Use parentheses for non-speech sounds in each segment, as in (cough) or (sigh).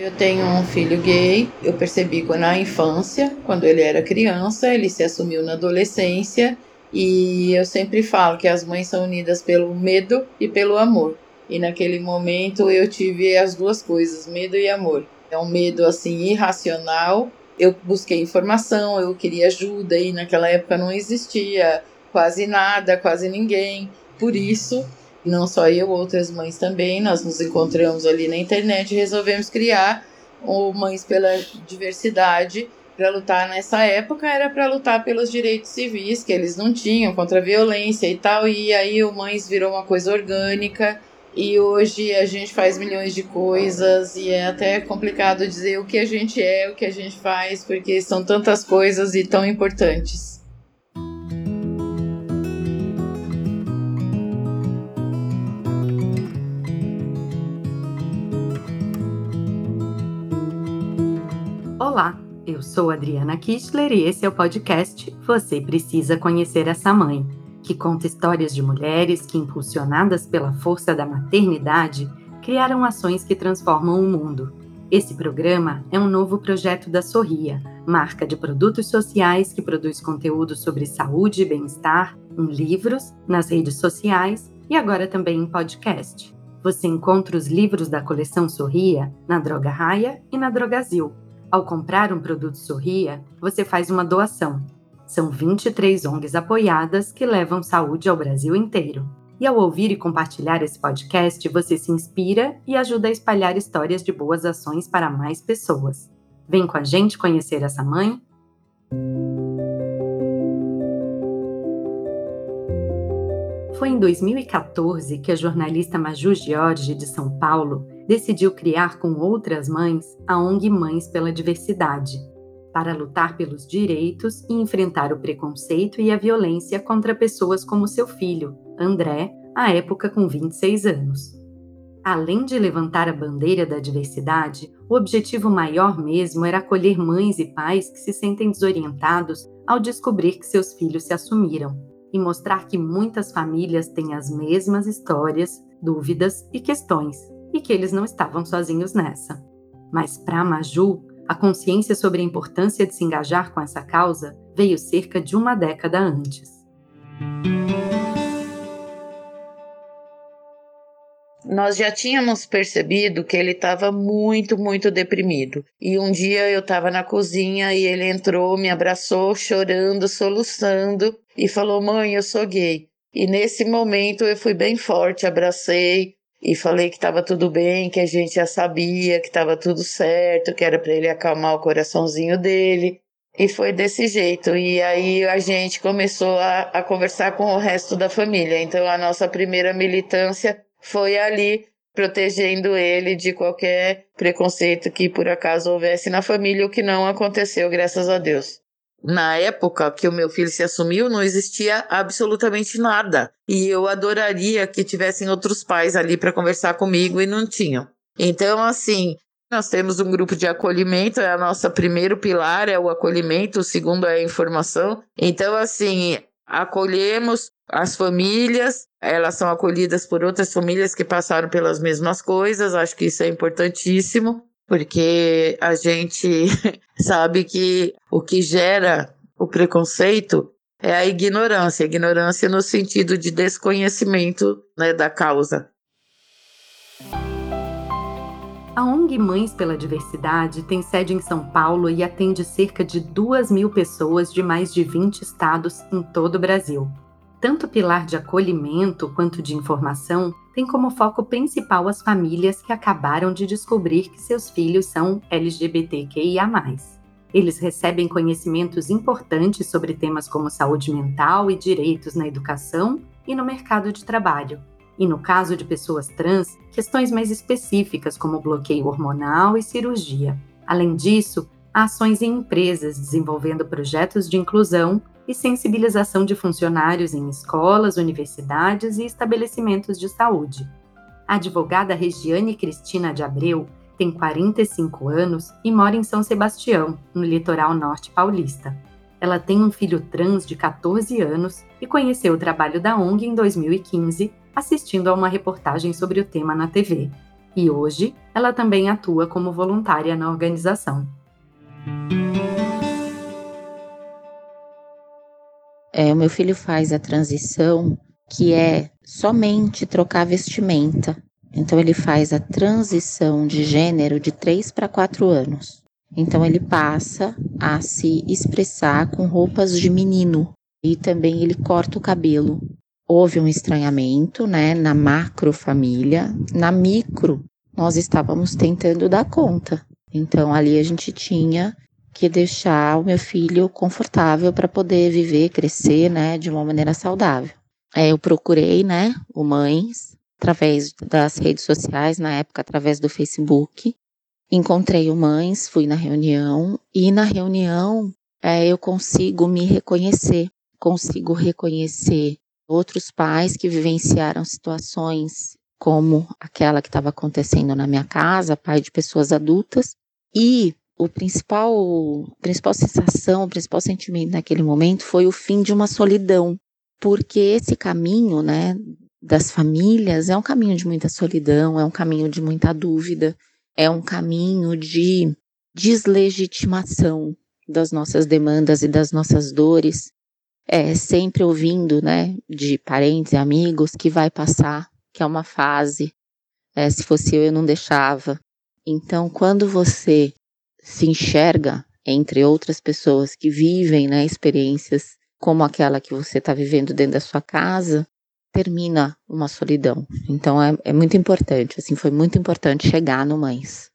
Eu tenho um filho gay. Eu percebi na infância, quando ele era criança, ele se assumiu na adolescência. E eu sempre falo que as mães são unidas pelo medo e pelo amor. E naquele momento eu tive as duas coisas, medo e amor. É um medo assim irracional. Eu busquei informação, eu queria ajuda e naquela época não existia quase nada, quase ninguém. Por isso, não só eu, outras mães também, nós nos encontramos ali na internet e resolvemos criar o Mães pela Diversidade para lutar nessa época era para lutar pelos direitos civis que eles não tinham contra a violência e tal e aí o Mães virou uma coisa orgânica e hoje a gente faz milhões de coisas e é até complicado dizer o que a gente é, o que a gente faz, porque são tantas coisas e tão importantes. Olá, eu sou Adriana Kistler e esse é o podcast Você Precisa Conhecer Essa Mãe, que conta histórias de mulheres que, impulsionadas pela força da maternidade, criaram ações que transformam o mundo. Esse programa é um novo projeto da Sorria, marca de produtos sociais que produz conteúdo sobre saúde e bem-estar em livros, nas redes sociais e agora também em podcast. Você encontra os livros da coleção Sorria na Droga Raia e na Drogazil ao comprar um produto Sorria, você faz uma doação. São 23 ONGs apoiadas que levam saúde ao Brasil inteiro. E ao ouvir e compartilhar esse podcast, você se inspira e ajuda a espalhar histórias de boas ações para mais pessoas. Vem com a gente conhecer essa mãe? Foi em 2014 que a jornalista Maju Jorge, de São Paulo, decidiu criar com outras mães a ONG Mães pela Diversidade, para lutar pelos direitos e enfrentar o preconceito e a violência contra pessoas como seu filho, André, à época com 26 anos. Além de levantar a bandeira da diversidade, o objetivo maior mesmo era acolher mães e pais que se sentem desorientados ao descobrir que seus filhos se assumiram e mostrar que muitas famílias têm as mesmas histórias, dúvidas e questões e que eles não estavam sozinhos nessa. Mas para Maju, a consciência sobre a importância de se engajar com essa causa veio cerca de uma década antes. Nós já tínhamos percebido que ele estava muito, muito deprimido. E um dia eu estava na cozinha e ele entrou, me abraçou, chorando, soluçando e falou: Mãe, eu sou gay. E nesse momento eu fui bem forte, abracei, e falei que estava tudo bem, que a gente já sabia que estava tudo certo, que era para ele acalmar o coraçãozinho dele. E foi desse jeito. E aí a gente começou a, a conversar com o resto da família. Então a nossa primeira militância foi ali, protegendo ele de qualquer preconceito que por acaso houvesse na família, o que não aconteceu, graças a Deus na época que o meu filho se assumiu, não existia absolutamente nada. E eu adoraria que tivessem outros pais ali para conversar comigo e não tinham. Então, assim, nós temos um grupo de acolhimento, é a nossa primeiro pilar é o acolhimento, o segundo é a informação. Então, assim, acolhemos as famílias, elas são acolhidas por outras famílias que passaram pelas mesmas coisas, acho que isso é importantíssimo porque a gente (laughs) sabe que o que gera o preconceito é a ignorância, ignorância no sentido de desconhecimento né, da causa. A ONG Mães pela Diversidade tem sede em São Paulo e atende cerca de 2 mil pessoas de mais de 20 estados em todo o Brasil. Tanto o pilar de acolhimento quanto de informação tem como foco principal as famílias que acabaram de descobrir que seus filhos são LGBTQIA. Eles recebem conhecimentos importantes sobre temas como saúde mental e direitos na educação e no mercado de trabalho. E no caso de pessoas trans, questões mais específicas como bloqueio hormonal e cirurgia. Além disso, ações em empresas desenvolvendo projetos de inclusão e sensibilização de funcionários em escolas, universidades e estabelecimentos de saúde. A advogada Regiane Cristina de Abreu tem 45 anos e mora em São Sebastião, no litoral norte paulista. Ela tem um filho trans de 14 anos e conheceu o trabalho da ONG em 2015, assistindo a uma reportagem sobre o tema na TV. e hoje ela também atua como voluntária na organização. É, o meu filho faz a transição que é somente trocar vestimenta. Então ele faz a transição de gênero de 3 para 4 anos. Então ele passa a se expressar com roupas de menino e também ele corta o cabelo. Houve um estranhamento, né, na macro família, na micro nós estávamos tentando dar conta. Então ali a gente tinha que deixar o meu filho confortável para poder viver, crescer, né, de uma maneira saudável. É, eu procurei, né, o Mães através das redes sociais, na época através do Facebook. Encontrei o Mães, fui na reunião e na reunião é, eu consigo me reconhecer, consigo reconhecer outros pais que vivenciaram situações como aquela que estava acontecendo na minha casa, pai de pessoas adultas, e o principal, principal sensação, o principal sentimento naquele momento foi o fim de uma solidão, porque esse caminho, né, das famílias é um caminho de muita solidão, é um caminho de muita dúvida, é um caminho de deslegitimação das nossas demandas e das nossas dores, é sempre ouvindo, né, de parentes e amigos que vai passar, que é uma fase. É, se fosse eu, eu não deixava. Então, quando você se enxerga entre outras pessoas que vivem né, experiências como aquela que você está vivendo dentro da sua casa, termina uma solidão. Então é, é muito importante, assim, foi muito importante chegar no Mães.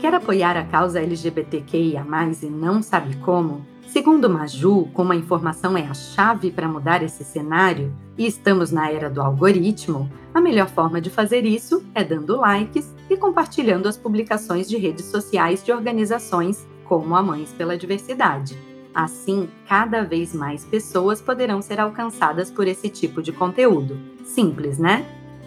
Quer apoiar a causa LGBTQIA+, e não sabe como? Segundo Maju, como a informação é a chave para mudar esse cenário e estamos na era do algoritmo, a melhor forma de fazer isso é dando likes e compartilhando as publicações de redes sociais de organizações como a Mães pela Diversidade. Assim, cada vez mais pessoas poderão ser alcançadas por esse tipo de conteúdo. Simples, né?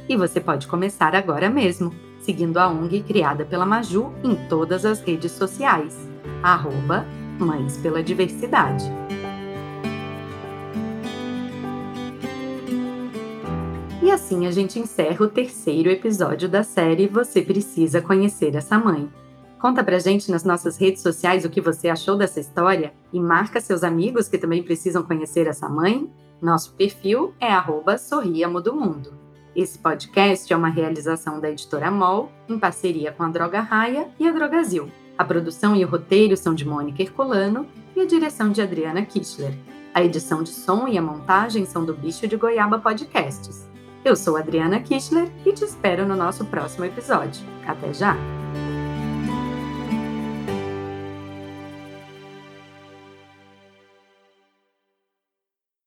E você pode começar agora mesmo, seguindo a ONG criada pela Maju em todas as redes sociais. Arroba Mães pela Diversidade. E assim a gente encerra o terceiro episódio da série Você Precisa Conhecer Essa Mãe. Conta pra gente nas nossas redes sociais o que você achou dessa história e marca seus amigos que também precisam conhecer essa mãe. Nosso perfil é Sorriamo do Mundo. Esse podcast é uma realização da editora MOL, em parceria com a Droga Raia e a Drogazil. A produção e o roteiro são de Mônica Herculano e a direção de Adriana Kichler. A edição de som e a montagem são do Bicho de Goiaba Podcasts. Eu sou Adriana Kichler e te espero no nosso próximo episódio. Até já!